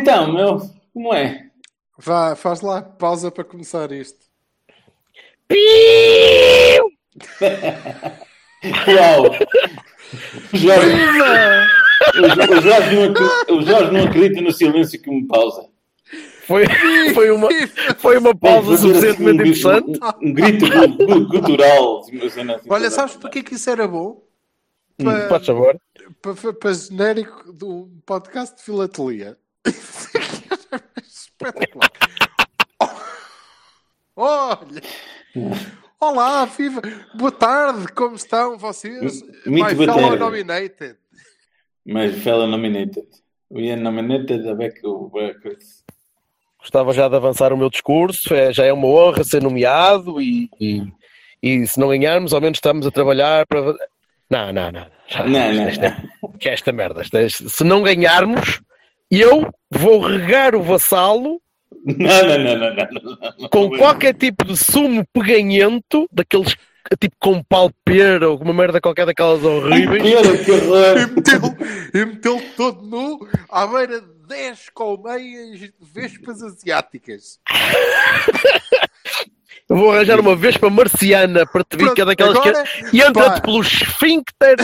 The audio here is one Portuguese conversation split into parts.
Então, meu, como é? Vá, faz lá pausa para começar isto. Uau! O Jorge, o, Jorge não, acri- o Jorge não acredita no silêncio que me pausa. Foi, foi, uma, foi uma pausa assim suficientemente um, interessante. Um, um grito gu- gu- gutural. assim, Olha, sabes porque que isso era bom? Hum, Faz favor. Para, para, para genérico do podcast de filatelia. Espetacular. Olha! Olá, viva! Boa tarde, como estão vocês? Muito My boa fellow tarde. nominated. Mas fellow nominated. We are nominated a back records. Gostava já de avançar o meu discurso. É, já é uma honra ser nomeado e, e, e se não ganharmos, ao menos estamos a trabalhar para. Não, não, não. Já- Não, não, esta- Que é esta merda. Esta- se não ganharmos, eu vou regar o vassalo Não, não, não, não, não, não, não. com qualquer tipo de sumo peganhento, daqueles tipo com palpeira ou uma merda qualquer daquelas horríveis. E meteu-lo e meteu todo nu à beira de 10 colmeias de vespas asiáticas. Eu vou arranjar uma vespa marciana para te vir, que é daquelas agora, que e entra-te pelo esfíncter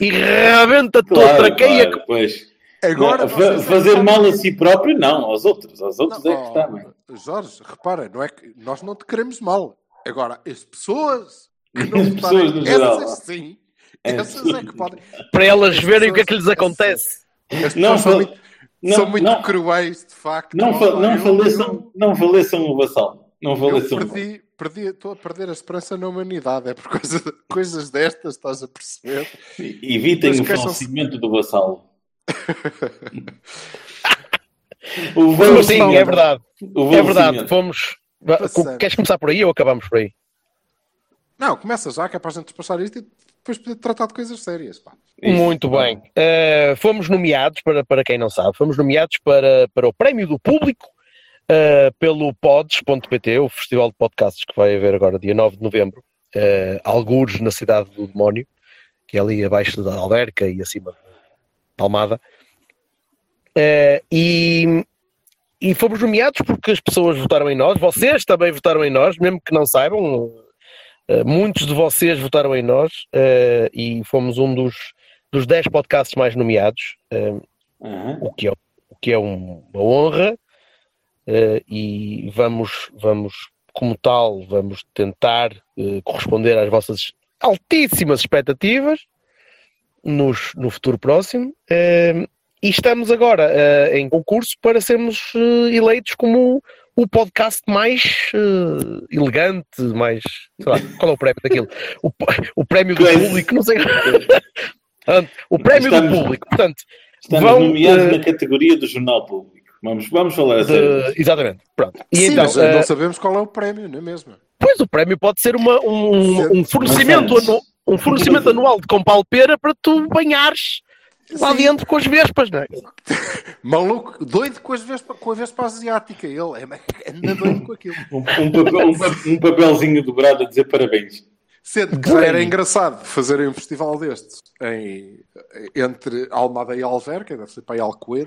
e rebenta-te Claro, traqueia. claro, pois. Agora Não, é fazer sabem- mal a si próprio, não, aos outros. Aos outros Não, é que está, oh, Jorge, repara, não é que nós não te queremos mal. Agora, as pessoas que não As pessoas no geral. essas sim, É. essas é que podem. Para elas As verem o que é pessoas- que lhes acontece. As Não, pessoas são muito, não, são muito não. cruéis, de facto. Não, fa não, eu- faleçam, não faleçam o vassalo. Não Eu, faleçam. eu perdi, perdi, estou a perder a esperança na humanidade. É por causa de coisas destas, estás a perceber? Evitem Mas o falecimento do vassalo. O Sim, falecimento. é verdade. O É verdade. Fomos. Queres começar por aí ou acabamos por aí? Não, começa já, que é para a gente despachar isto e depois poder tratar de coisas sérias. Pá. Isso. Muito bem. Eh, fomos nomeados, para, para quem não sabe, fomos nomeados para, para o Prémio do Público eh, pelo Pods.pt, o festival de podcasts que vai haver agora, dia 9 de novembro, uh, algures na cidade do Demónio, que é ali abaixo da Alberca e acima de Palmada. Eh, e, e fomos nomeados porque as pessoas votaram em nós, vocês também votaram em nós, mesmo que não saibam, eh, muitos de vocês votaram em nós eh, e fomos um dos, dos 10 podcasts mais nomeados, eh, Aham. o que é, o que é um- uma honra, eh, e vamos, vamos, como tal, vamos tentar corresponder às vossas altíssimas expectativas nos, no futuro próximo. eh, e estamos agora eh, em concurso para sermos eh, eleitos como o podcast mais eh, elegante, mais. Sei lá, qual é o prémio daquilo? O, o prémio do público, não sei. Portanto, o prémio Estamos- do público, portanto, Estamos Vão, nomeados eh, na categoria do jornal público. Vamos, vamos falar a de- sério. exatamente. Pronto. E Sim, então, mas eh, não sabemos qual é o prémio, não é mesmo? Pois o prémio pode ser uma, um, um fornecimento, Mas antes- anu- um fornecimento anual de compalpeira para tu banhares lá Sim. dentro com as vespas, não é? Maluco, doido com, as vespa, com a Vespa Asiática. Ele é anda doido com aquilo. Um, um papel- um um papelzinho dobrado a dizer parabéns. Sendo que era engraçado fazerem um festival destes em, entre Almada e Alverca, deve ser para aí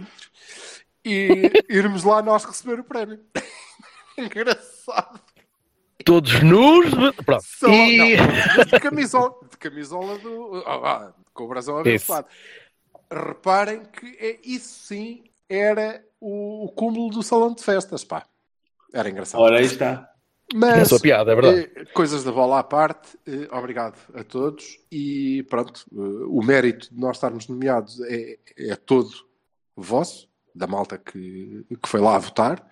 e irmos lá nós receber o prémio. engraçado. Todos nus. Pronto. Só, E- não, de camisola, de camisola do. ah, ah, com o brasão abençoado. Reparem que é, isso sim era o, o cúmulo do salão de festas, pá. Era engraçado. Ora, aí está. Mas, É a sua piada, é verdade. eh, coisas da bola à parte, eh, obrigado a todos. E pronto, eh, o mérito de nós estarmos nomeados é, é todo vosso, da malta que, que foi lá a votar.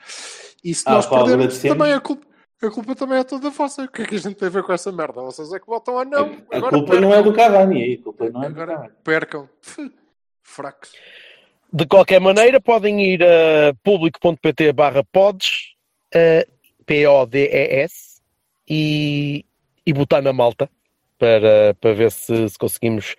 E se Ah, nós Paulo, perdermos, também a culpa. A culpa também é toda vossa. O que é que a gente tem a ver com essa merda? Vocês é que votam a não. A Agora culpa não é percam. do Cavani aí. A culpa não é do Agora Cavani. percam. Fracos. De qualquer maneira, podem ir a público.pt barra pods, P-O-D-E-S, e, e botar na malta para, para ver se, se conseguimos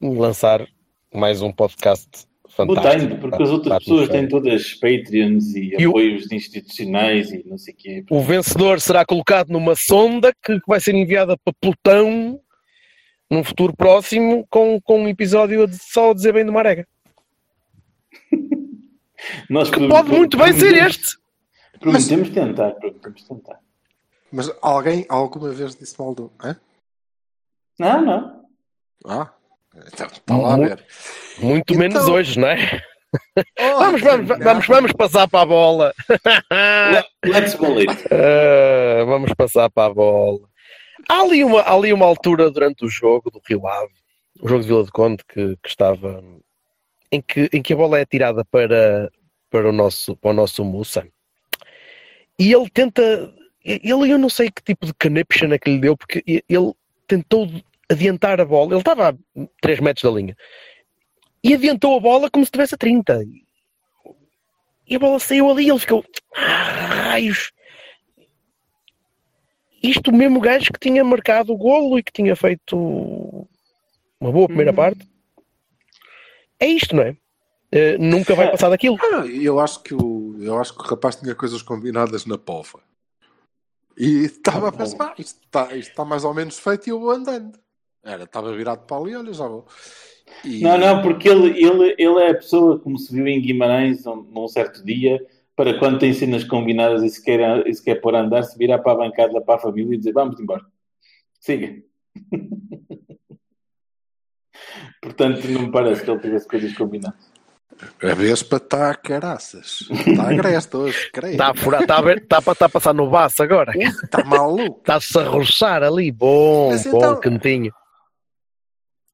lançar mais um podcast fantástico. Botando, porque as outras pessoas têm todas Patreons e, E o- apoios institucionais e não sei o quê. O vencedor será colocado numa sonda que vai ser enviada para Plutão num futuro próximo com, com um episódio só a dizer bem do Marega. Nós Que pode muito bem ser este. Prometemos tentar, prometemos tentar. Mas alguém alguma vez disse mal do. Hã? Não, não. Ah, então, está lá a ver. Muito Então- menos hoje, não é? Oh, Vamos, vamos, não. vamos, vamos passar para a bola. Le- Let's. Ah, vamos passar para a bola. Há ali, uma, há ali uma altura durante o jogo do Rio Ave, o jogo de Vila de Conde, que, que estava em que, em que a bola é tirada para, para, o nosso, para o nosso Mussa e ele tenta. Ele, eu não sei que tipo de connection é que lhe deu, porque ele tentou adiantar a bola. Ele estava a 3 metros da linha e adiantou a bola como se estivesse a 30. E a bola saiu ali ele ficou. "Ah, raios! Isto o mesmo gajo que tinha marcado o golo e que tinha feito uma boa primeira parte. É isto, não é? Eh, nunca vai passar daquilo. Ah, eu acho que o eu acho que o rapaz tinha coisas combinadas na pova. E estava a pensar, ah, isto está, isto está mais ou menos feito e eu vou andando. Era, estava virado para ali, olha, já vou. E- Não, não, porque ele, ele, ele é a pessoa, como se viu em Guimarães num, num certo dia, para quando tem cenas combinadas e se quer, e se quer pôr a andar, se virar para a bancada, para a família e dizer vamos embora. Siga. Portanto, não me parece que ele tivesse coisas combinadas. A Vespa está a caraças. Está agreste hoje, creio. Está a está a, está, a- está a passar no baço agora. Está maluco. Está-se a roçar ali. Bom, Mas bom, então- cantinho.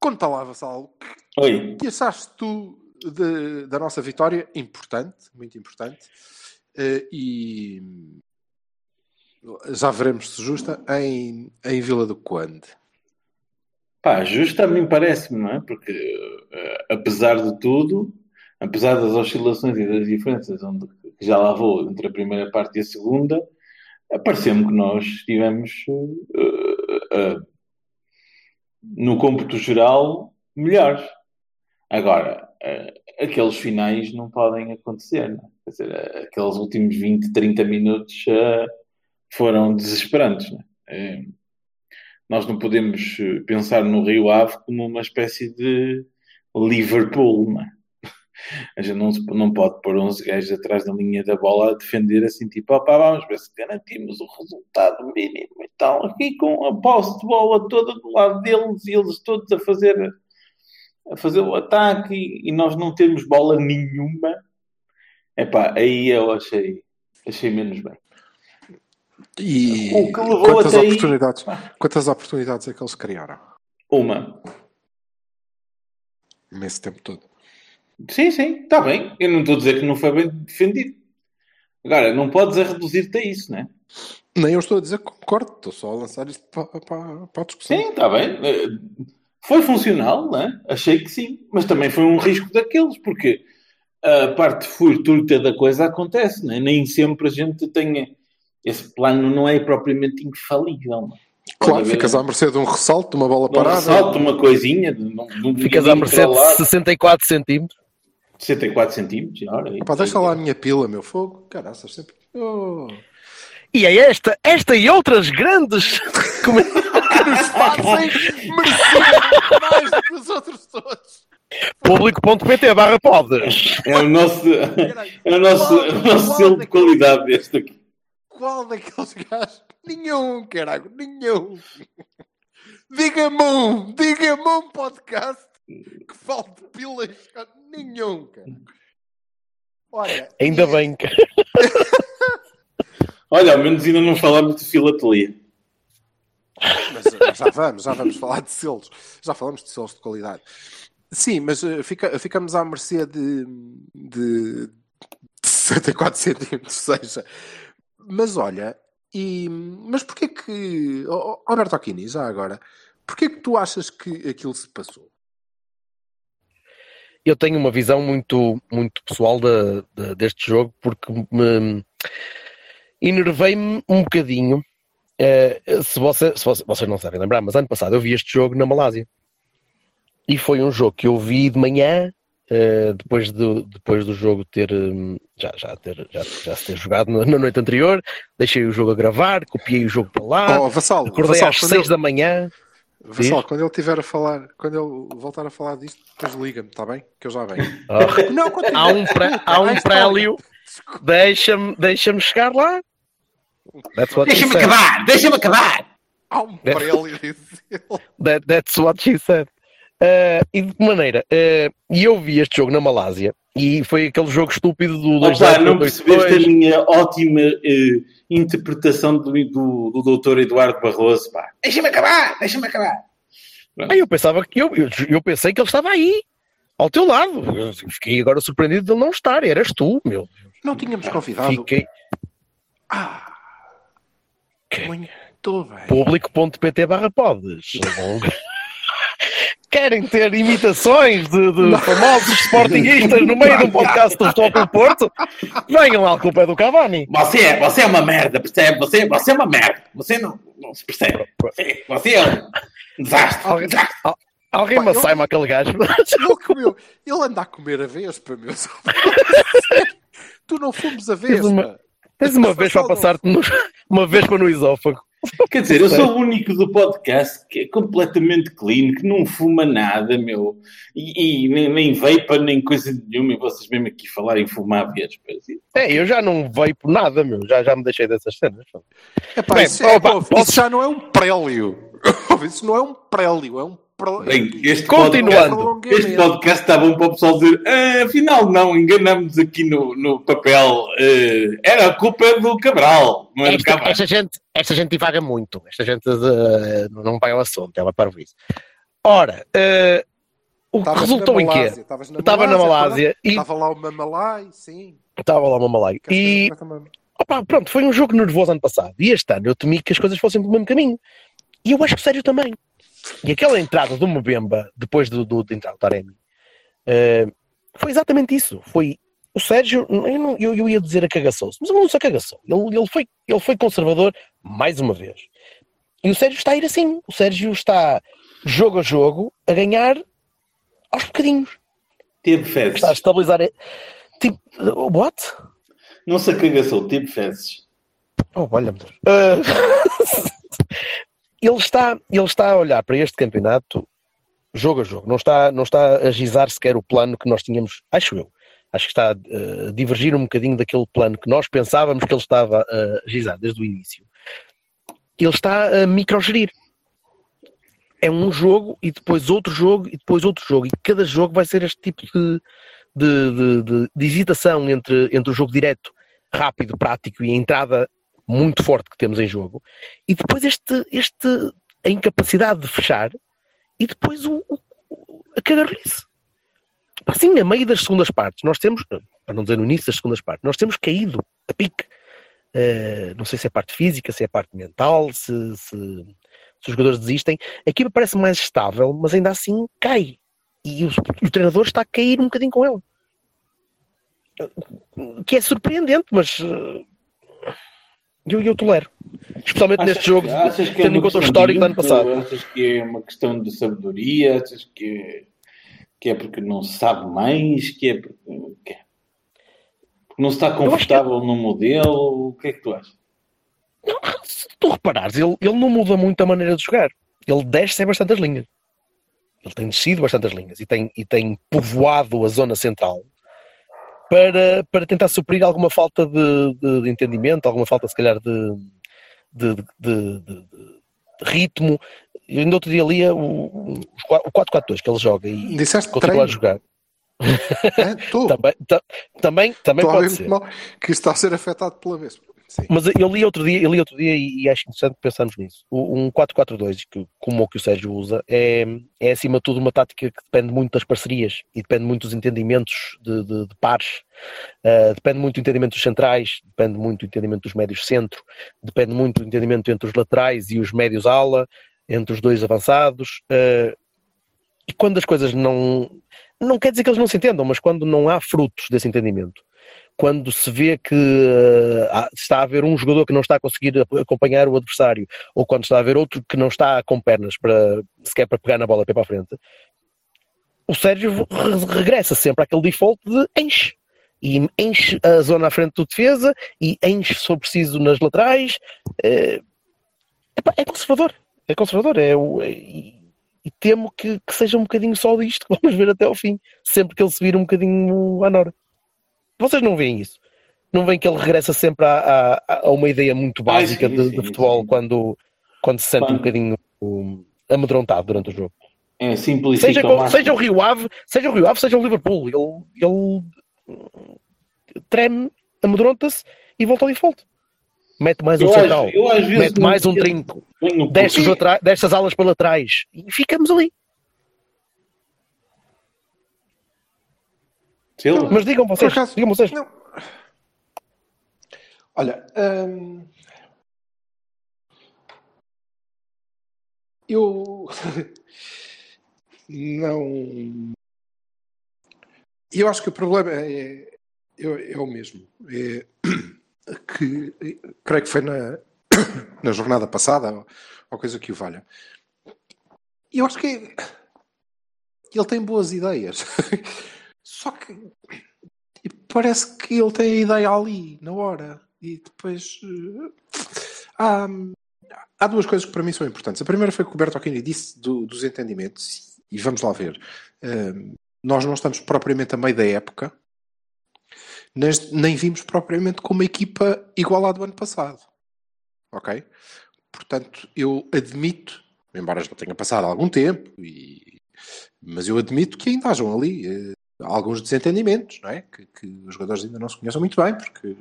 Conta lá, Vassal, Oi, o que achaste tu de- da nossa vitória? Importante, muito importante. Eh, e já veremos se justa em, em Vila do Conde. pá, justo a mim parece-me, não é? Porque, eh, apesar de tudo, apesar das oscilações e das diferenças onde que já lá vou entre a primeira parte e a segunda, pareceu-me que nós estivemos eh, eh, no cômputo geral melhores. Agora, eh, aqueles finais não podem acontecer, não é? Quer dizer, eh, aqueles últimos 20, 30 minutos eh, foram desesperantes, não é? Nós não podemos pensar no Rio Ave como uma espécie de Liverpool, não é? A gente não, não pode pôr 11 gajos atrás da linha da bola a defender assim, tipo, opá, vamos ver se garantimos o resultado mínimo e tal, aqui com a posse de bola toda do lado deles e eles todos a fazer, a fazer o ataque e, e nós não temos bola nenhuma. Epá, aí eu achei, achei menos bem. E O que levou quantas até aí- oportunidades, quantas oportunidades é que eles criaram Uma. nesse tempo todo? Sim, sim, está bem. Eu não estou a dizer que não foi bem defendido. Agora, não podes a reduzir-te a isso, né? Nem eu estou a dizer que concordo, estou só a lançar isto para, para, para a discussão. Sim, está bem. Eh, Foi funcional, né? Achei que sim. Mas também foi um risco daqueles, porque a parte fortuita da coisa acontece, né? Nem sempre a gente tem. Esse plano não é propriamente infalível. né? Claro, Pode haver ficas à mercê de um ressalto, de uma bola um parada. ressalto, uma coisinha. De, de, um Ficas à mercê de lado. 64 centímetros. 64 centímetros. Ora, aí. Pá, deixa lá a minha pila, meu fogo. Caraças, sempre. Oh. E é esta, esta e outras grandes come- Que nos fazem merecer mais do que os outros todos. público.pt barra podes. É o nosso, é o nosso, Qual- o nosso qual selo de qualidade deste aqui. Qual daqueles gajos? Nenhum, caralho, nenhum. Diga-me um, diga-me um podcast que fale de pilas. Nenhum, cara. Olha, Ainda e- bem que. Olha, ao menos ainda não falámos de filatelia. Mas eh, já vamos, já vamos falar de selos. Já falamos de selos de qualidade. Sim, mas eh, fica- ficamos à mercê de, de 64 centímetros, seja. Mas olha, E, mas porquê que, oh, Alberto Aquini, já agora, porquê que tu achas que aquilo se passou? Eu tenho uma visão muito, muito pessoal da- da- deste jogo porque me enervei-me um bocadinho. Eh, se, você, se você- vocês não sabem lembrar, mas ano passado eu vi este jogo na Malásia e foi um jogo que eu vi de manhã. eh, depois, do, depois do jogo ter hum, já, já, ter já, já se ter jogado na, na noite anterior, deixei o jogo a gravar, copiei o jogo para lá, oh, Vassal, acordei Vassal, às quando 6 ele- da manhã. Vassal, quando ele estiver a falar, quando ele voltar a falar disto, depois liga-me, está bem? Que eu já venho. Ah. Não, continua. há um, pré, há um prélio, deixa-me deixa chegar lá. Deixa-me acabar, deixa-me acabar. Há um prélio, diz ele. That, that's what she said. Uh, e de que maneira? Uh, E eu vi este jogo na Malásia e foi aquele jogo estúpido do 2 Opa, não percebeste a minha ótima eh, interpretação do, do, do doutor Eduardo Barroso. Deixa-me acabar, deixa-me acabar. Aí eu pensava que eu, eu, eu pensei que ele estava aí, ao teu lado. Eu fiquei agora surpreendido de ele não estar. Eras tu, meu. Não tínhamos convidado. Fiquei Ah, Que? muito bem. público.pt barra podes. Querem ter imitações de, de famosos sportinguistas no meio de um podcast do Futebol Clube Porto? Venham lá, a culpa do Cavani. Você é, você é uma merda, percebe? Você, você é uma merda. Você não, não se percebe. Você, você é um desastre. Alguém- desastre. al- Alguém Pá, me eu- assaima aquele gajo. Ele comeu. Ele anda a comer a vespa, meu. tu não fomos a vespa. uma- Tens uma vez para passar-te no- uma vez para no esófago. Quer dizer, eu sou o único do podcast que é completamente clean, que não fuma nada, meu. E, e nem, nem vapor, nem coisa nenhuma. E vocês mesmo aqui falarem em fumar vespas. É, eu já não veio por nada, meu. Já, já me deixei dessas cenas. Epá, Bem, isso, é- opa, posso- isso já não é um prélio. Isso não é um prélio, é um Bem, este Continuando. podcast, este podcast está bom para o pessoal dizer "Ah, afinal não, enganamos aqui no, no papel. Ah, era a culpa do Cabral, não do Esta, esta gente, esta gente divaga muito. Esta gente eh, não vai ao assunto, ela para isso. Ora, eh, o que Estavas resultou em quê? Malásia, estavas na Estava na Malásia e Estava lá uma Malai, sim. estava lá uma Malai. Que as E opa, pronto, foi um jogo nervoso ano passado. E este ano eu temi que as coisas fossem pelo mesmo caminho. E eu acho que sério também. E aquela entrada do Mbemba, depois do, do, de entrar o Taremi, eh, foi exatamente isso. Foi o Sérgio, eu, não- eu- eu ia dizer acagaçou-se, mas ele não se acagaçou. Ele, ele, foi, ele foi conservador mais uma vez. E o Sérgio está a ir assim. O Sérgio está jogo a jogo a ganhar aos bocadinhos. Teve fezes. Está a estabilizar. Tipo, what? Não se acagaçou, teve fezes. Oh, olha-me Deus. Ele, está, ele está a olhar para este campeonato jogo a jogo. Não está, não está a gizar sequer o plano que nós tínhamos, acho eu. Acho que está a divergir um bocadinho daquele plano que nós pensávamos que ele estava a gizar desde o início. Ele está a microgerir. É um jogo e depois outro jogo e depois outro jogo. E cada jogo vai ser este tipo de, de, de, de, de hesitação entre, entre o jogo direto, rápido, prático e a entrada muito forte que temos em jogo, e depois este, este a incapacidade de fechar, e depois o, o a cagarrice. Assim, a meio das segundas partes, nós temos, para não dizer no início das segundas partes, nós temos caído a pique. Uh, não sei se é parte física, se é parte mental, se, se, se os jogadores desistem. A equipa parece mais estável, mas ainda assim cai. E o, o treinador está a cair um bocadinho com ela. Que é surpreendente, mas uh, eu, eu tolero. Especialmente achas, neste jogo, que tendo é em conta o histórico do ano passado. Achas que é uma questão de sabedoria? Achas que é, que é porque não se sabe mais? Que é porque, que é porque não se está confortável que... no modelo? O que é que tu achas? Não, se tu reparares, ele, ele não muda muito a maneira de jogar. Ele desce bastante as linhas. Ele tem descido bastante as linhas e tem, e tem povoado a zona central para, para tentar suprir alguma falta de, de, de entendimento, alguma falta, se calhar, de, de, ritmo. Eu ainda outro dia lia o, o 4-4-2 que ele joga e Disseste continua treino. a jogar. É, também, ta, também, também pode ser. mal que está a ser afetado pela vez. Mas eu li outro dia, eu li outro dia e, e acho interessante pensarmos nisso. O- Um 4-4-2, que, como o que o Sérgio usa, é, é acima de tudo uma tática que depende muito das parcerias e depende muito dos entendimentos de, de- de pares, Uh, depende muito do entendimento dos centrais, depende muito do entendimento dos médios centro, depende muito do entendimento entre os laterais e os médios ala, entre os dois avançados. uh, e quando as coisas não. Não quer dizer que eles não se entendam, mas quando não há frutos desse entendimento, quando se vê que uh, está a haver um jogador que não está a conseguir acompanhar o adversário, ou quando está a haver outro que não está com pernas para sequer para pegar na bola para a frente, o Sérgio re- regressa sempre àquele default de enche. E enche a zona à frente do defesa e enche, se for preciso, nas laterais. É, é conservador. É conservador. É, é- e, temo que, que seja um bocadinho só disto que vamos ver até ao fim. Sempre que ele se vir um bocadinho à Nora. Vocês não veem isso? Não veem que ele regressa sempre a, a- a uma ideia muito Ah, básica sim, de, sim, de futebol sim. Quando, quando se sente um Quando- bocadinho um, amedrontado durante o jogo? É, Seja, com- seja o Rio Ave, seja o Rio Ave, seja o Liverpool, ele, ele treme, amedronta-se e volta ao default. Mete mais um Eu central, acho- mete mais um trinco, desce, os porquê. atra- desce as alas para laterais e ficamos ali. Silva? Mas digam vocês, acaso- digam vocês. Não. Olha, hum, eu não. Eu acho que o problema é, é, é o mesmo. É que creio que foi na, na jornada passada ou, ou coisa que o valha. Eu acho que ele tem boas ideias. Só que parece que ele tem a ideia ali, na hora. E depois. eh, há, há duas coisas que para mim são importantes. A primeira foi o que o Bertolini disse do- dos entendimentos. E vamos lá ver. Eh, nós não estamos propriamente a meio da época, nem, nem vimos propriamente com uma equipa igual à do ano passado. Ok? Portanto, eu admito, embora já tenha passado algum tempo, e- mas eu admito que ainda hajam ali eh, alguns desentendimentos, não é? Que, que os jogadores ainda não se conheçam muito bem, porque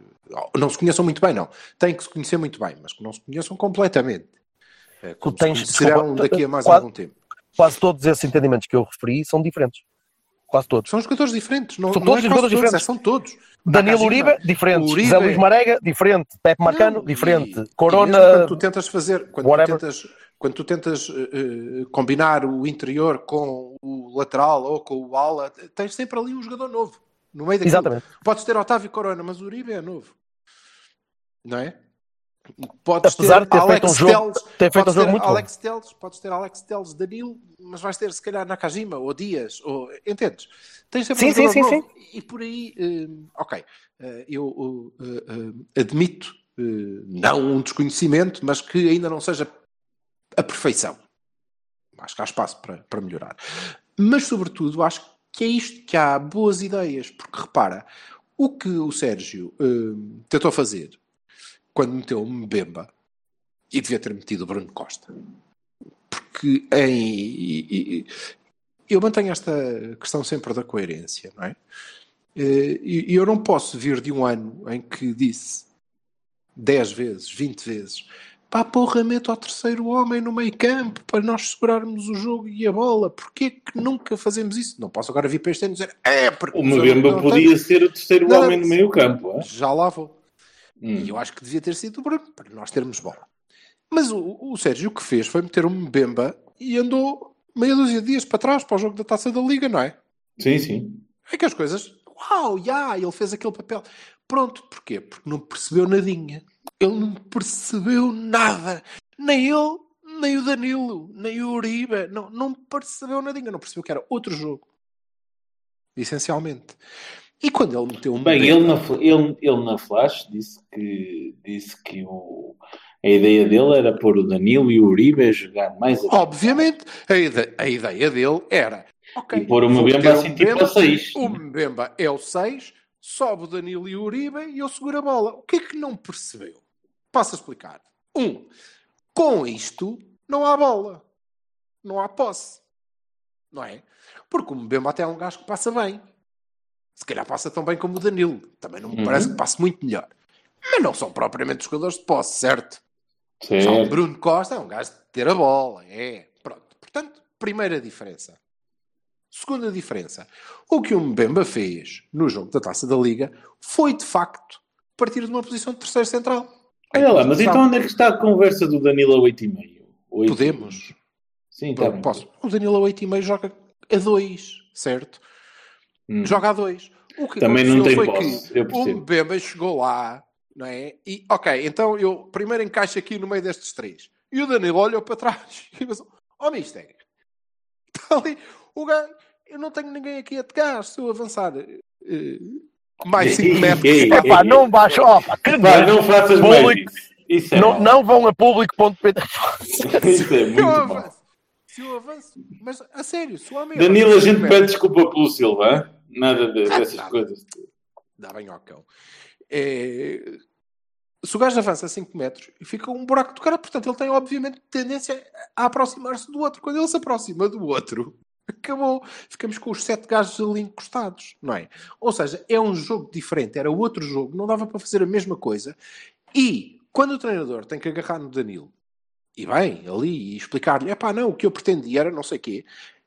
não se conheçam muito bem, não. Têm que se conhecer muito bem, mas que não se conheçam completamente. É, como tens- se conhecerão desculpa, daqui a mais quase- algum tempo. Quase todos esses entendimentos que eu referi são diferentes. Quase todos. São jogadores diferentes, não, São não todos é jogadores quase todos, diferentes. é, são todos. Danilo Nakajima, Uribe, diferente. Uribe- Zé Luís Marega, diferente. Pepe Marcano, Não, diferente. e- Corona, e mesmo quando tu tentas fazer, quando tu whatever. tentas, quando tu tentas eh, combinar o interior com o lateral ou com o ala, tens sempre ali um jogador novo no meio daquilo. Exatamente. Podes ter Otávio Corona, mas o Uribe é novo, não é? Podes Apesar de ter feito um Alex jogo- ter feito um jogo ter muito bom. Alex Telles, podes ter Alex Telles, Danilo, mas vais ter se calhar Nakajima ou Dias, ou entendes? Tens sempre Sim, um sim, jogador sim, novo. E por aí, eh, ok, eh, eu eh, admito não um desconhecimento, mas que ainda não seja a perfeição. Acho que há espaço para, para melhorar. Mas, sobretudo, acho que é isto que há boas ideias, porque repara, o que o Sérgio eh, tentou fazer quando meteu Mbemba e devia ter metido o Bruno Costa. Porque em, eu mantenho esta questão sempre da coerência, não é? Eh, e eu não posso vir de um ano em que disse 10 vezes, 20 vezes, pá, porra, mete ao terceiro homem no meio campo para nós segurarmos o jogo e a bola. Porquê que nunca fazemos isso? Não posso agora vir para este ano e dizer, é, porque O Mbemba não podia têm." ser o terceiro Não, homem no meio campo. é? Já lá vou. Hum. E eu acho que devia ter sido o Bruno, para nós termos bola. Mas o, o Sérgio o que fez foi meter um Mbemba e andou meia dúzia de dias para trás para o jogo da Taça da Liga, não é? Sim, sim. É que as coisas, uau, já, ele fez aquele papel. Pronto, porquê? Porque não percebeu nadinha. Ele não percebeu nada. Nem ele, nem o Danilo, nem o Uribe. Não, não percebeu nadinha. Não percebeu que era outro jogo. Essencialmente. E quando ele meteu um Bem, ele na, ele, ele na Flash disse que, disse que o, a ideia dele era pôr o Danilo e o Uribe a jogar mais a Obviamente, a, ide- a ideia dele era ok, E pôr o Mbemba assim, tipo, a seis. O Mbemba é o 6, sobe o Danilo e o Uribe e eu seguro a bola. O que é que não percebeu? Passo a explicar. Um, com isto não há bola. Não há posse. Não é? Porque o Mbemba até é um gajo que passa bem. Se calhar passa tão bem como o Danilo. Também não me Uhum. parece que passe muito melhor. mas não são propriamente jogadores de posse, certo? Já o. Bruno Costa é um gajo de ter a bola, é. Pronto. Portanto, primeira diferença. Segunda diferença. O que o Mbemba fez no jogo da Taça da Liga foi, de facto, partir de uma posição de terceiro central. Olha lá, mas então onde é que está a conversa do Danilo a 8,5? Oito- Podemos. Sim, tá bem. Posso. O Danilo a 8,5 joga a 2, certo? Hum. Joga a 2. O que Também não tem foi posse, que o. Mbemba chegou lá, não é? E, ok, então eu primeiro encaixo aqui no meio destes três. E o Danilo olhou para trás e pensou, oh mister, está ali o gajo, eu não tenho ninguém aqui a tocar, se eu avançar eh, mais 5 metros... Ei, ei, Epá, não baixam. Opa, que nojo. não faças Público. isso. É não, não vão a público.pt. Isso é eu muito mau. avanço. Se eu avanço, mas a sério, se o homem Danilo, a gente pede metros- desculpa pelo Silva, nada de- dessas nada. coisas. dá bem ao cão. É, Se o gajo avança 5 metros, fica um buraco do cara, portanto ele tem obviamente tendência a aproximar-se do outro. Quando ele se aproxima do outro, acabou. Ficamos com os sete gajos ali encostados, não é? Ou seja, é um jogo diferente, era outro jogo, não dava para fazer a mesma coisa. E quando o treinador tem que agarrar no Danilo, e bem, ali, e explicar-lhe, é pá, não, o que eu pretendia era não sei o quê,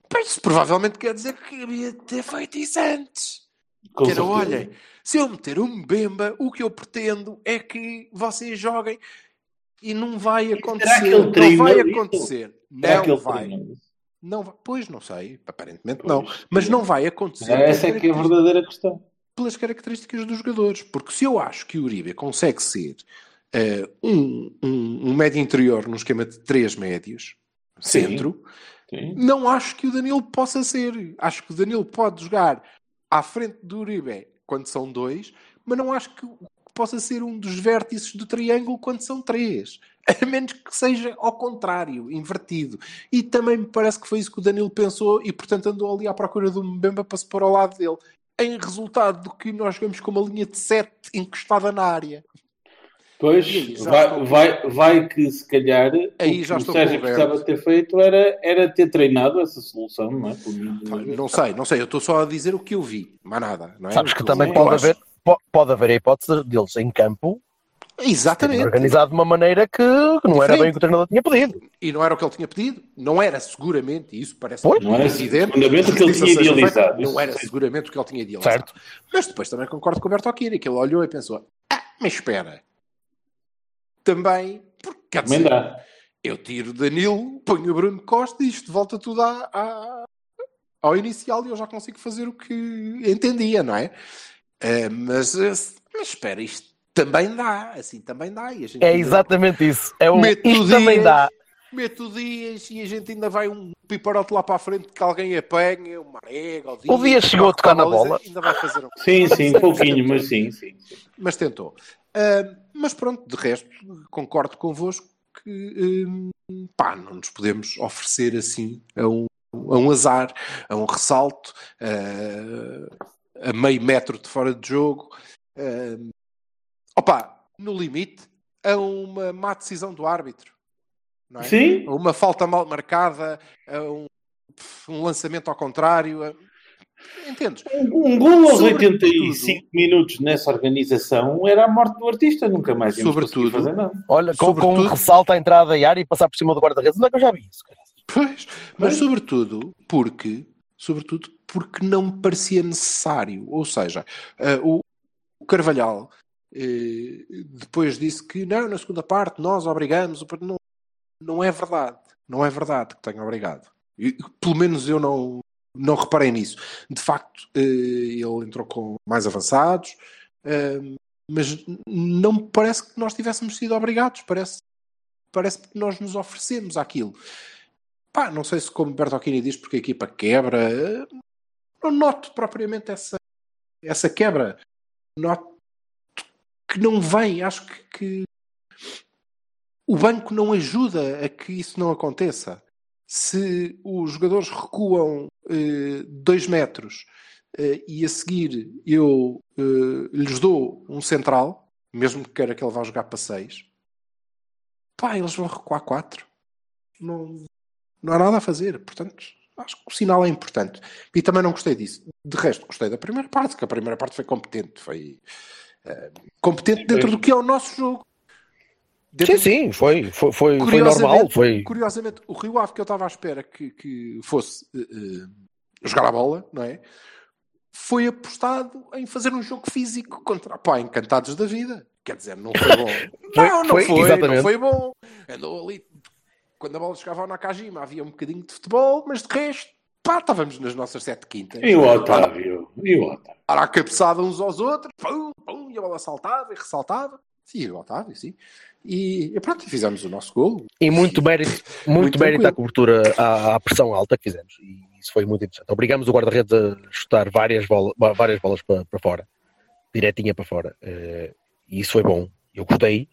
pá, isso provavelmente quer dizer que havia de ter feito isso antes. Com Que era, olhem, se eu meter um Mbemba, o que eu pretendo é que vocês joguem e não vai acontecer. Não vai acontecer. Não vai. Não. Pois não sei, aparentemente Pois, não. Mas não vai acontecer. Essa é que é a verdadeira questão. Pelas características dos jogadores. Porque se eu acho que o Uribe consegue ser eh, um, um, um médio interior num esquema de três médios, Sim. centro, Sim. não acho que o Danilo possa ser. Acho que o Danilo pode jogar à frente do Uribe quando são dois, mas não acho que possa ser um dos vértices do triângulo quando são três. A menos que seja ao contrário, invertido. E também me parece que foi isso que o Danilo pensou e, portanto, andou ali à procura do Mbemba para se pôr ao lado dele. Em resultado do que nós jogamos com uma linha de 7 encostada na área. Pois, aí, vai, vai, vai que se calhar Aí o já que o estou Sérgio precisava ter feito era, era ter treinado essa solução, não é? Mim, Não sei, não sei. Eu estou só a dizer o que eu vi. Mais nada. Não é? Sabes que também pode acho. haver, po- pode haver a hipótese deles em campo Exatamente. organizado de uma maneira que, que não era bem o que o treinador tinha pedido. E não era o que ele tinha pedido, não era seguramente, e isso parece Pois. Não era evidente. seguramente o que ele tinha seja feita, idealizado. Não era seguramente o que ele tinha idealizado. Certo. Mas depois também concordo com o Bertolini, que ele olhou e pensou: ah, mas espera, também, porque quer dizer, eu tiro Danilo, ponho o Bruno Costa e isto volta tudo à- à- ao inicial e eu já consigo fazer o que entendia, não é? Eh, mas, eh, mas espera, isto também dá, assim também dá. E a gente É exatamente isso. É o, o também Dias, dá. Mete o Dias e a gente ainda vai um piparote lá para a frente que alguém apanha, o Marega, o Dias. O Dias chegou a tocar na bola. Ainda vai fazer um... Sim, sim, pouquinho, mas sim, sim. Mas tentou. Ah, mas pronto, de resto, concordo convosco que hum, pá, não nos podemos oferecer assim a um, a um azar, a um ressalto, ah, a meio metro de fora de jogo. Ah, opa, no limite, a uma má decisão do árbitro. Não é? Sim, A uma falta mal marcada, a um, um lançamento ao contrário. a- Entendes? um gol aos Sobretudo- 85 minutos nessa organização era a morte do artista, nunca mais íamos Sobretudo- fazer nada. Olha, com, com um Sobretudo- ressalto à entrada e área e passar por cima do guarda-redes. Onde é que eu já vi isso? cara? Pois, mas sobretudo porque, sobretudo porque não me parecia necessário. Ou seja, eh, o o Carvalhal depois disse que não, na segunda parte nós obrigamos. Não, não é verdade. Não é verdade que tenha obrigado. E, pelo menos eu não, não reparei nisso. De facto, eh, ele entrou com mais avançados, eh, mas não parece que nós tivéssemos sido obrigados. Parece, parece que nós nos oferecemos àquilo. Pá, não sei se como Bertolini diz porque a equipa quebra. eh, Não noto propriamente essa, essa quebra. Noto que não vem. Acho que, que o banco não ajuda a que isso não aconteça. Se os jogadores recuam eh, dois metros eh, e a seguir eu eh, lhes dou um central, mesmo que queira que ele vá jogar para seis, pá, eles vão recuar quatro. Não, não há nada a fazer. Portanto, acho que o sinal é importante. E também não gostei disso. De resto, gostei da primeira parte, que a primeira parte foi competente. Foi, competente dentro do que é o nosso jogo. Sim, Dentro- sim, foi, foi, foi, foi Curiosamente- normal. Foi... Curiosamente, o Rio Ave que eu estava à espera que, que fosse eh, jogar a bola, não é? Foi apostado em fazer um jogo físico contra pá, encantados da vida. Quer dizer, não foi bom. Foi- não, não foi, foi, não foi bom. Andou ali, quando a bola chegava ao Nakajima, havia um bocadinho de futebol, mas de resto, pá, estávamos nas nossas sete quintas. E o Otávio? E o Otávio? Era a cabeçada uns aos outros, pum, pum, e a bola saltava e ressaltava. Sim, Otávio, sim. E, e pronto, fizemos o nosso golo. E muito mérito, muito, Muito mérito à cobertura, à, à pressão alta que fizemos. E isso foi muito interessante. Obrigamos o guarda-redes a chutar várias, bola, várias bolas para, para fora, direitinha para fora. Eh, e isso foi bom. Eu gostei,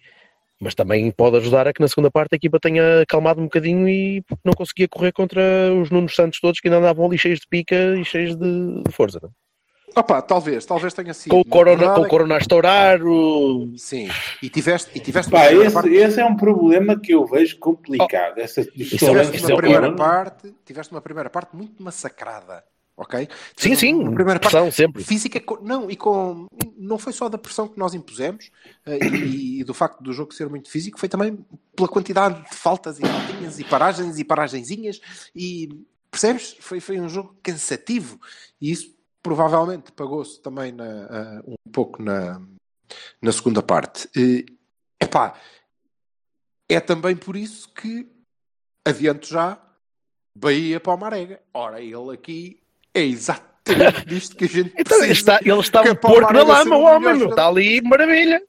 mas também pode ajudar a que na segunda parte a equipa tenha acalmado um bocadinho e não conseguia correr contra os Nunos Santos todos que ainda andavam ali cheios de pica e cheios de, de força. não é? Opa, talvez, talvez tenha sido. Com o Na corona, com é o corona a estourar, o- Sim, e tiveste, e tiveste Pá, uma primeira esse, parte- esse é um problema que eu vejo complicado. Essa dos Isso é- tiveste uma primeira Corona. parte, tiveste uma primeira parte muito massacrada, ok? Sim, sim, uma primeira parte pressão sempre. física, não, e com, não foi só da pressão que nós impusemos eh, e, e do facto do jogo ser muito físico, foi também pela quantidade de faltas e faltinhas e paragens e paragenzinhas e percebes? Foi, foi um jogo cansativo e isso provavelmente pagou-se também na, ah, um pouco na, na segunda parte. E, epá, é também por isso que adianto já Bahia para o Marega. Ora, ele aqui é exatamente disto que a gente Então, precisa. está, ele está é um o porco na lama, o homem. jogador. Está ali, maravilha.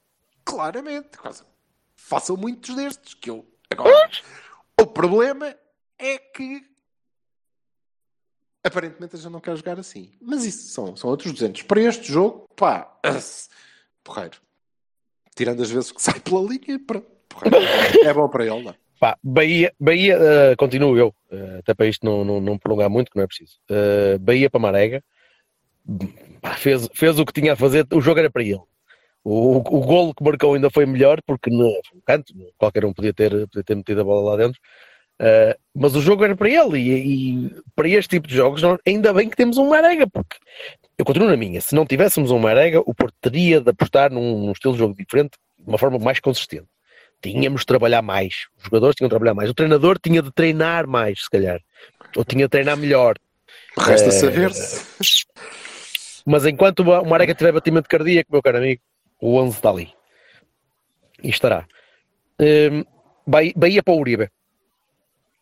Claramente. quase. Façam muitos destes. Que eu... Agora, o problema é que aparentemente a gente não quer jogar assim. Mas isso são, são outros 200. Para este jogo, pá, porreiro. Tirando as vezes que sai pela linha, porreiro. É bom para ele, não? Pá, Bahia, Bahia eh, continuo eu, eh, até para isto não, não, não prolongar muito, que não é preciso. Eh, Bahia para Marega, pá, fez, fez o que tinha a fazer, o jogo era para ele. O, o golo que marcou ainda foi melhor, porque no canto, qualquer um podia ter, podia ter metido a bola lá dentro. Eh, mas o jogo era para ele, e, e para este tipo de jogos, ainda bem que temos um Marega, porque eu continuo na minha. Se não tivéssemos um Marega, o Porto teria de apostar num, num estilo de jogo diferente, de uma forma mais consistente. Tínhamos de trabalhar mais. Os jogadores tinham de trabalhar mais. O treinador tinha de treinar mais, se calhar. Ou tinha de treinar melhor. Resta É, saber-se. Mas enquanto o Marega tiver batimento cardíaco, meu caro amigo, o 11 está ali. E estará. Bahia, Bahia para o Uribe.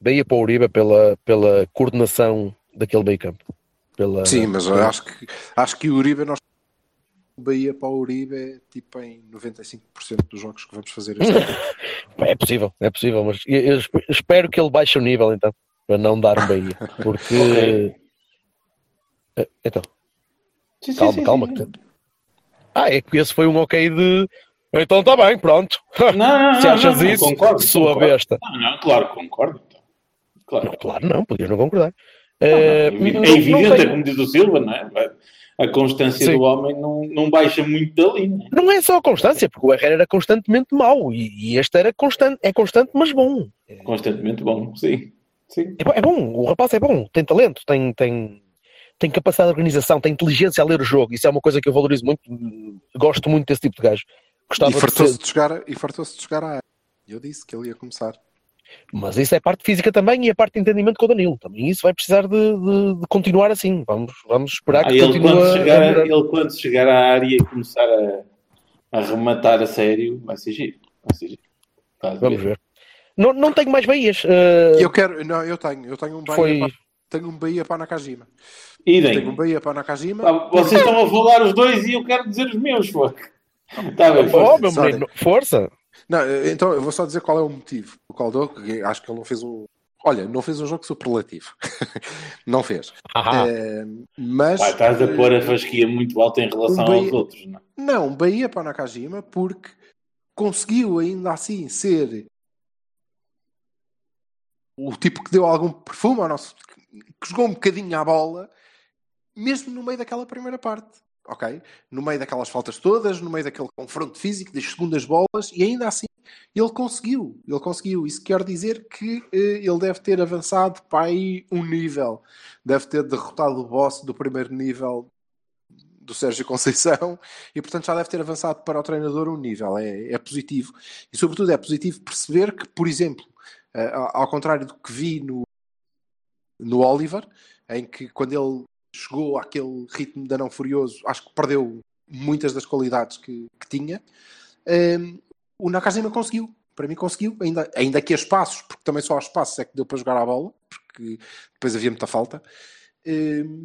Bahia para o Uribe pela, pela coordenação daquele meio campo. Pela, Sim, mas eu pela- acho que, acho que o Uribe, nós Bahia para o Uribe é tipo em 95% dos jogos que vamos fazer este ano. É possível, é possível, mas eu, eu espe- espero que ele baixe o nível então, para não dar um Bahia. Porque. Ok. Eh, Então, Sim, calma, sim, calma. sim. Ah, é que esse foi um ok de. Então está bem, pronto. Não, não, Se não, achas não, não, isso, concordo, sua concordo. besta. Não, não, claro, concordo. Claro. Não, claro, não, podias não concordar. Não, Eh, não, é não- evidente, não é como diz o Silva, não é? A constância Sim. do homem não, não baixa muito dali, não é? Não é só a constância, porque o Herrera era constantemente mau e, e este era constante, é constante, mas bom. Constantemente bom, sim. sim. É, bom- é bom, o rapaz é bom, tem talento, tem, tem, tem capacidade de organização, tem inteligência a ler o jogo. Isso é uma coisa que eu valorizo muito. Gosto muito desse tipo de gajo. Gostava E de fartou-se ser- de, chegar, e fartou-se de chegar à área. Eu disse que ele ia começar. Mas isso é parte física também e a parte de entendimento com o Danilo. Também isso vai precisar de, de- de continuar assim. Vamos, vamos esperar Ah, que ele, continue quando chegar, a ele quando chegar à área e começar a, a rematar a sério, vai ser giro. Vai ser giro. A Vamos ver. Não, não tenho mais Bahias. eh, E eu quero, não, eu tenho, eu tenho um Bahia, foi. para, tenho um Bahia para Nakajima. Tenho um Idem. Bahia para Nakajima. Ah, Vocês estão a falar os dois e eu quero dizer os meus, fuck. Está bem, Oh, força. meu sorry. menino, força! Não, então eu vou só dizer qual é o motivo. O qual dou, que acho que ele não fez um. Olha, não fez um jogo superlativo. não fez. Ah, Eh, mas. Pá, estás a pôr a fasquia muito alta em relação Um Bahia- aos outros, não é? Não, Bahia para Nakajima, porque conseguiu ainda assim ser o tipo que deu algum perfume ao nosso. que jogou um bocadinho à bola, mesmo no meio daquela primeira parte. Ok? No meio daquelas faltas todas, no meio daquele confronto físico, das segundas bolas, e ainda assim ele conseguiu. Ele conseguiu. Isso quer dizer que eh, ele deve ter avançado para aí um nível. Deve ter derrotado o boss do primeiro nível do Sérgio Conceição e, portanto, já deve ter avançado para o treinador um nível. É, é positivo. E, sobretudo, é positivo perceber que, por exemplo, uh, ao contrário do que vi no, no Oliver, em que quando ele chegou àquele ritmo de anão furioso, acho que perdeu muitas das qualidades que, que tinha. Um, o Nakajima conseguiu, para mim conseguiu, ainda, ainda que a espaços, porque também só há espaços é que deu para jogar a bola, porque depois havia muita falta. Um,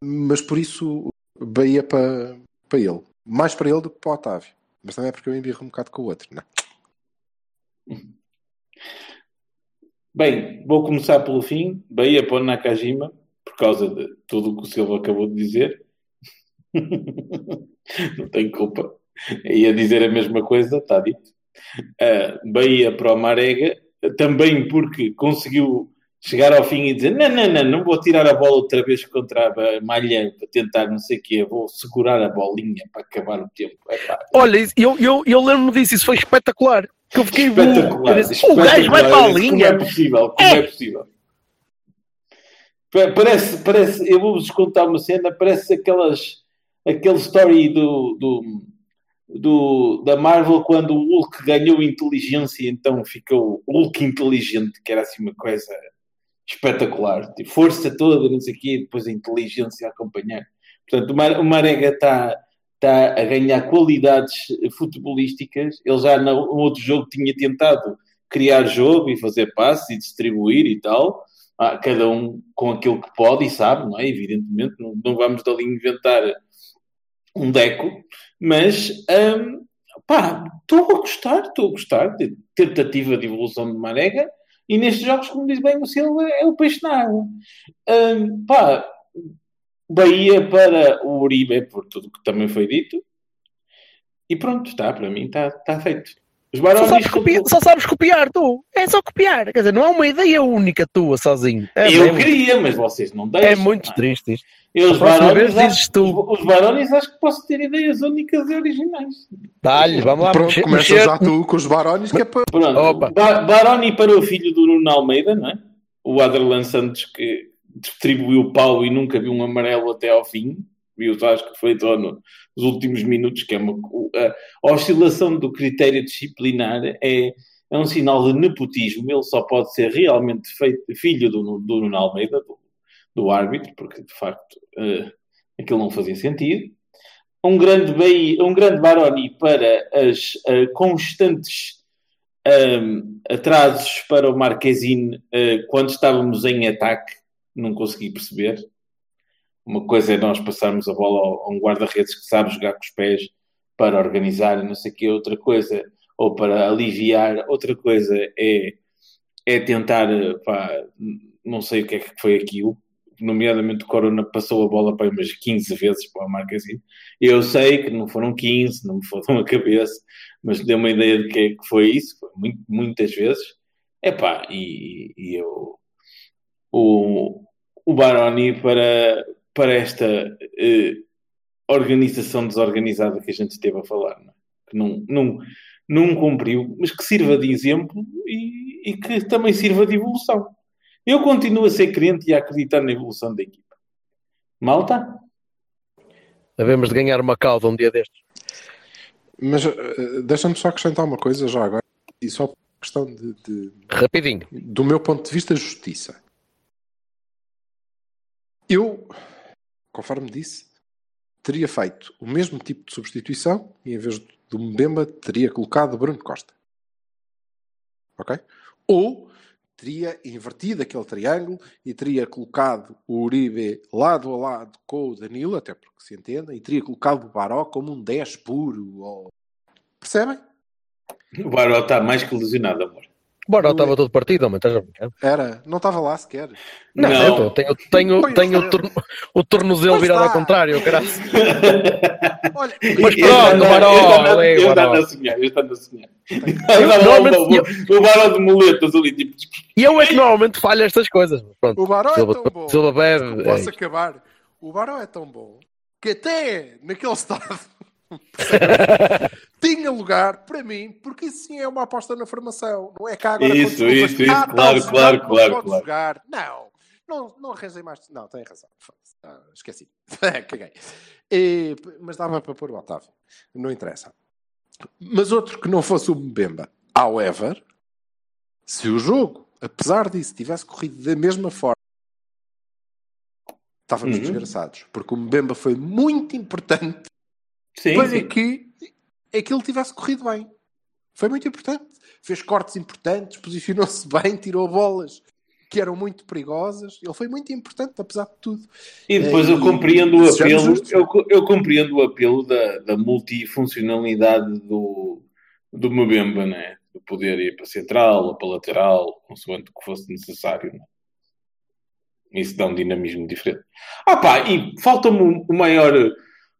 mas por isso, Bahia para, para ele. Mais para ele do que para o Otávio. Mas também é porque eu embirro um bocado com o outro, não é? Bem, vou começar pelo fim. Bahia para o Nakajima, por causa de tudo o que o Silva acabou de dizer. Não tenho culpa. Ia dizer a mesma coisa, está dito. Uh, Bahia para o Marega, também porque conseguiu chegar ao fim e dizer: não, não, não, não vou tirar a bola outra vez contra a malha para tentar não sei o quê, vou segurar a bolinha para acabar o tempo. Olha, eu, eu, eu lembro-me disso, isso foi espetacular. Que eu fiquei espetacular, espetacular. O gajo vai para a linha. Como é possível? Como é, é possível? Parece, parece, eu vou-vos contar uma cena, parece aquelas, aquele story do, do, do, da Marvel quando o Hulk ganhou inteligência, então ficou Hulk inteligente, que era assim uma coisa espetacular, tipo, força toda, sei o quê, depois a inteligência a acompanhar. Portanto, o Marega está tá a ganhar qualidades futebolísticas. Ele já no outro jogo tinha tentado criar jogo e fazer passes e distribuir e tal. Ah, cada um com aquilo que pode e sabe, não é? Evidentemente, não, não vamos dali inventar um deco, mas hum, pá, estou a gostar, estou a gostar de tentativa de evolução de Marega e nestes jogos, como diz bem o Silva, é o peixe na água. Um, pá, Bahia para o Uribe, por tudo que também foi dito. E pronto, está, para mim está tá feito. Os só, sabes copiar, só sabes copiar tu. É só copiar. Quer dizer, não é uma ideia única tua sozinho. É eu mesmo. queria, mas vocês não deixam. É muito não. triste isto. Eu, os Barões, acho, tu. os Barões acho que posso ter ideias únicas e originais. Dá-lhe, vamos lá. Pronto, mexer, começa mexer. já tu com os Barões que é para... Pronto, Opa. Baroni para o filho do Nuno Almeida, não é? O Aderlan Santos que distribuiu o pau e nunca viu um amarelo até ao fim. Viu, acho que foi só nos últimos minutos, que é uma... A oscilação do critério disciplinar é, é um sinal de nepotismo. Ele só pode ser realmente feito, filho do, do Nuno Almeida, do do árbitro, porque de facto uh, aquilo não fazia sentido. Um grande, um grande Baroni para as uh, constantes um, ehm, atrasos para o Marquezine uh, quando estávamos em ataque, não consegui perceber. Uma coisa é nós passarmos a bola a um guarda-redes que sabe jogar com os pés para organizar, não sei o que, outra coisa, ou para aliviar, outra coisa é, é tentar, pá, não sei o que é que foi aquilo, nomeadamente o Corona passou a bola para umas 15 vezes para o Marquezine. Eu sei que não foram 15, não me foram a cabeça, mas deu uma ideia de que, é que foi isso, foi muito, muitas vezes. Epá, e, e eu o, o Baroni para, para esta eh, organização desorganizada que a gente esteve a falar, não? É? que não, não, não cumpriu, mas que sirva de exemplo e, e que também sirva de evolução. Eu continuo a ser crente e a acreditar na evolução da equipa. Malta? Devemos de ganhar uma cauda um dia destes. Mas uh, deixa-me só acrescentar uma coisa já agora. E só por questão de, de, Rapidinho. Do meu ponto de vista, justiça. Eu, conforme disse, teria feito o mesmo tipo de substituição e em vez do Mbemba teria colocado Bruno Costa. Ok? Ou teria invertido aquele triângulo e teria colocado o Uribe lado a lado com o Danilo, até porque se entenda, e teria colocado o Baró como um 10 puro. Ou... Percebem? O Baró está mais que lesionado, amor. O Baró estava todo partido, mas estás a brincar? Era, não estava lá sequer. Não, não. Eu tenho, tenho, tenho o, torno, o tornozelo virado ao contrário, caralho. Olha, mas pronto, o Baró. Eu estava a sonhar, eu estava a sonhar. O Baró de muletas ali, tipo. E eu é que normalmente falho estas coisas. Pronto, o Baró é tão bom. Silva bebe. Posso acabar? O Baró é tão bom que até naquele estado tinha lugar para mim, porque isso sim é uma aposta na formação, não é cá agora isso, isso, isso, claro, claro, claro, claro. Jogar. Não, Não, não arranjei mais. Não, tem razão. Ah, esqueci. Caguei. E, mas dava para pôr o Otávio. Não interessa. Mas outro que não fosse o Mbemba. However, se o jogo, apesar disso, tivesse corrido da mesma forma, estávamos Uhum. desgraçados. Porque o Mbemba foi muito importante Sim, para sim. que aquilo tivesse corrido bem. Foi muito importante. Fez cortes importantes, posicionou-se bem, tirou bolas que eram muito perigosas. Ele foi muito importante, apesar de tudo. E depois eu E- compreendo o sejamos apelo, eu, eu compreendo o apelo da, da multifuncionalidade do, do Mbemba, né? De poder ir para central ou para lateral, consoante o que fosse necessário, né? Isso dá um dinamismo diferente. Ah pá, e falta-me o maior,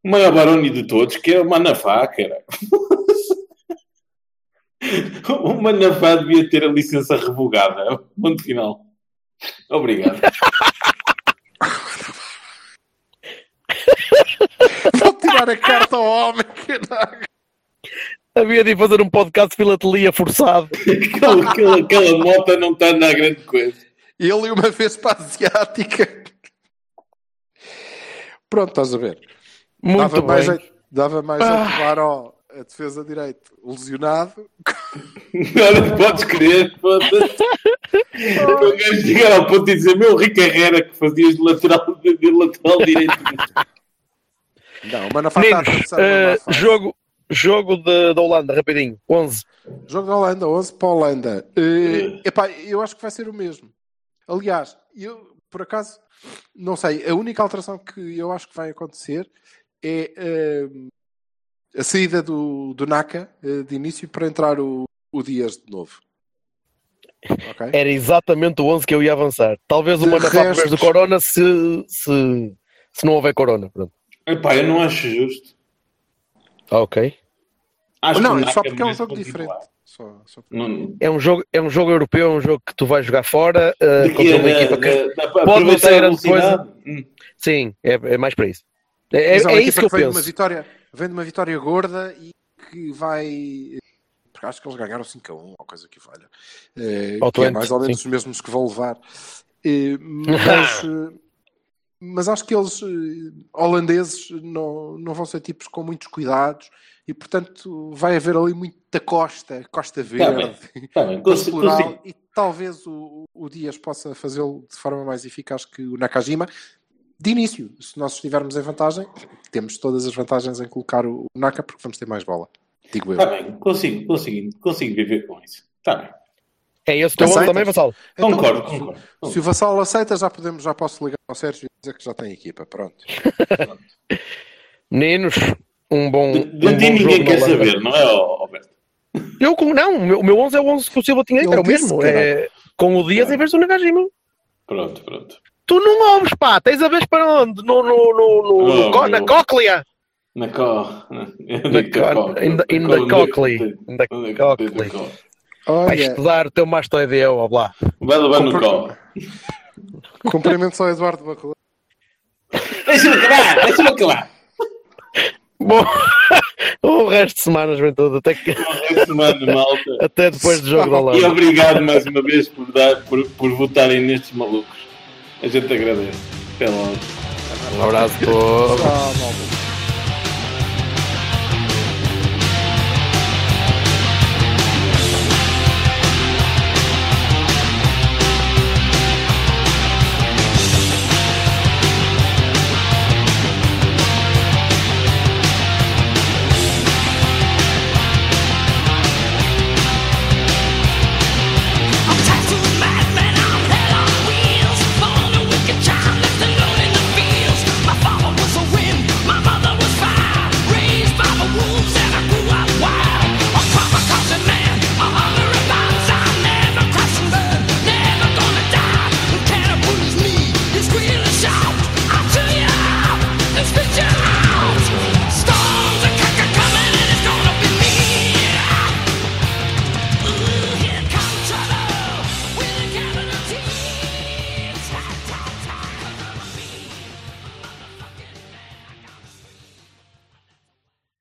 o maior baroni de todos, que é o Manafá, cara. o Manafá devia ter a licença revogada. Ponto final. Obrigado. Vou tirar a carta ao homem. caralho. Havia de ir fazer um podcast de filatelia forçado. aquela, aquela, aquela moto não está na grande coisa. Ele uma vez para a asiática. Pronto, estás a ver. Muito dava bem. mais jeito, dava mais Ah. levar ao a defesa direito lesionado. Agora podes crer, foda-se. O gajo chegar ao ponto e dizer: Meu Rico Herrera, que fazias de lateral, de lateral direito. Não, o Manafá está a Meninos, fase. jogo, jogo de- da Holanda, rapidinho. 11. Jogo da Holanda, 11 para a Holanda. Eh, epá, eu acho que vai ser o mesmo. Aliás, eu, por acaso, não sei, a única alteração que eu acho que vai acontecer é eh, a saída do, do Naka eh, de início para entrar o, o Dias de novo. Ok? Era exatamente o 11 que eu ia avançar. Talvez o vez restos- do Corona se, se, se não houver Corona. Pronto. Epá, eu não acho justo. Ah, ok. Acho não, que o é só porque é um jogo continuar. diferente. Só, só por- Não, É um jogo, é um jogo europeu, é um jogo que tu vais jogar fora de contra que uma é, equipa que. pode não ser a grande velocidade. Hum. Sim, é, é mais para isso. É, é uma isso que eu vem de uma penso. vitória, vem de uma vitória gorda e que vai. Porque acho que eles ganharam 5 a 1 ou coisa que valha. Ao que é mais ou menos sim. os mesmos que vão levar. Eh, mas, eh, mas acho que eles, holandeses, não, não vão ser tipos com muitos cuidados e, portanto, vai haver ali muita costa, costa Tá bem, verde, tá bem. costa Consigo, plural, e talvez o, o Dias possa fazê-lo de forma mais eficaz que o Nakajima. De início, se nós estivermos em vantagem, temos todas as vantagens em colocar o Naka porque vamos ter mais bola. Digo eu. Está bem, consigo, consigo, consigo viver com isso. Está bem. É esse o teu 11 Aceitas? também, Vassal? Então, Concordo, concordo. Se o Vassal aceita, já, podemos, já posso ligar ao Sérgio e dizer que já tem equipa. Pronto. Meninos, um bom. De, um de bom ti ninguém quer saber, não é, Alberto? Eu, não, o meu, o meu 11 é o 11 que o Silva tinha é o mesmo. É, com o Dias em vez do Nakajima. Pronto, pronto. Tu não ouves, pá, tens a vez para onde? No, no, no, no- Oh, co- na cóclea. Na co... Na co- in the- in the cockley. In the. Vais Olha, estudar o teu mastoideu, ó blá. Vai levar no colo. cumprimentos ao Eduardo Barroso. Deixa-me acabar, deixa-me acabar. Bom, o resto de semana, juventude, até, que, semana, malta. até depois do jogo da E Holanda. obrigado mais uma vez por, dar, por, por votarem nestes malucos. A gente agradece. Até logo. Um abraço. Tchau.